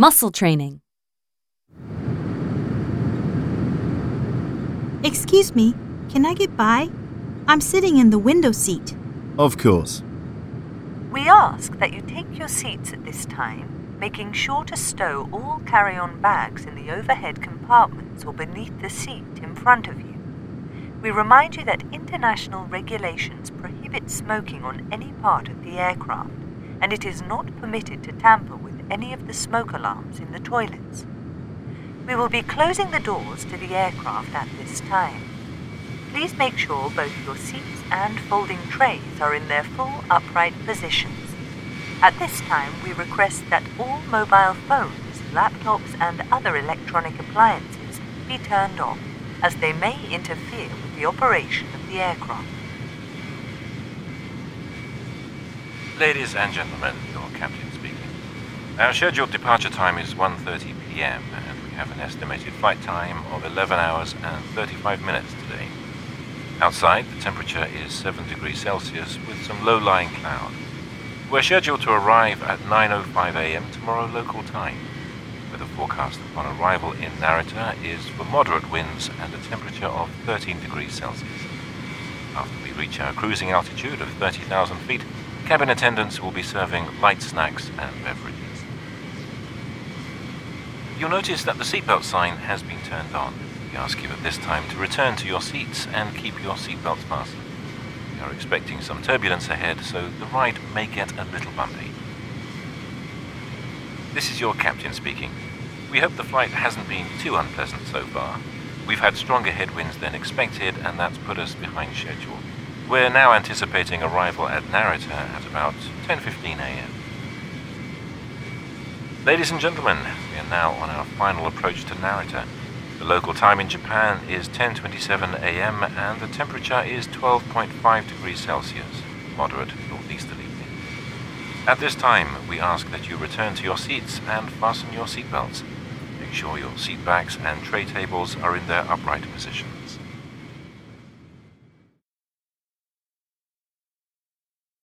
Muscle training. Excuse me, can I get by? I'm sitting in the window seat. Of course. We ask that you take your seats at this time, making sure to stow all carry on bags in the overhead compartments or beneath the seat in front of you. We remind you that international regulations prohibit smoking on any part of the aircraft, and it is not permitted to tamper with any of the smoke alarms in the toilets. We will be closing the doors to the aircraft at this time. Please make sure both your seats and folding trays are in their full upright positions. At this time, we request that all mobile phones, laptops, and other electronic appliances be turned off, as they may interfere with the operation of the aircraft. Ladies and gentlemen, your captain. Our scheduled departure time is 1:30 p.m. and we have an estimated flight time of 11 hours and 35 minutes today. Outside, the temperature is 7 degrees Celsius with some low-lying cloud. We're scheduled to arrive at 9:05 a.m. tomorrow local time. A forecast upon arrival in Narita is for moderate winds and a temperature of 13 degrees Celsius. After we reach our cruising altitude of 30,000 feet, cabin attendants will be serving light snacks and beverages. You'll notice that the seatbelt sign has been turned on. We ask you at this time to return to your seats and keep your seatbelts fastened. We are expecting some turbulence ahead, so the ride may get a little bumpy. This is your captain speaking. We hope the flight hasn't been too unpleasant so far. We've had stronger headwinds than expected, and that's put us behind schedule. We're now anticipating arrival at Narita at about 10:15 a.m. Ladies and gentlemen, we are now on our final approach to Narita. The local time in Japan is 10:27 a.m. and the temperature is 12.5 degrees Celsius, moderate northeasterly wind. At this time, we ask that you return to your seats and fasten your seatbelts. Make sure your seat backs and tray tables are in their upright positions.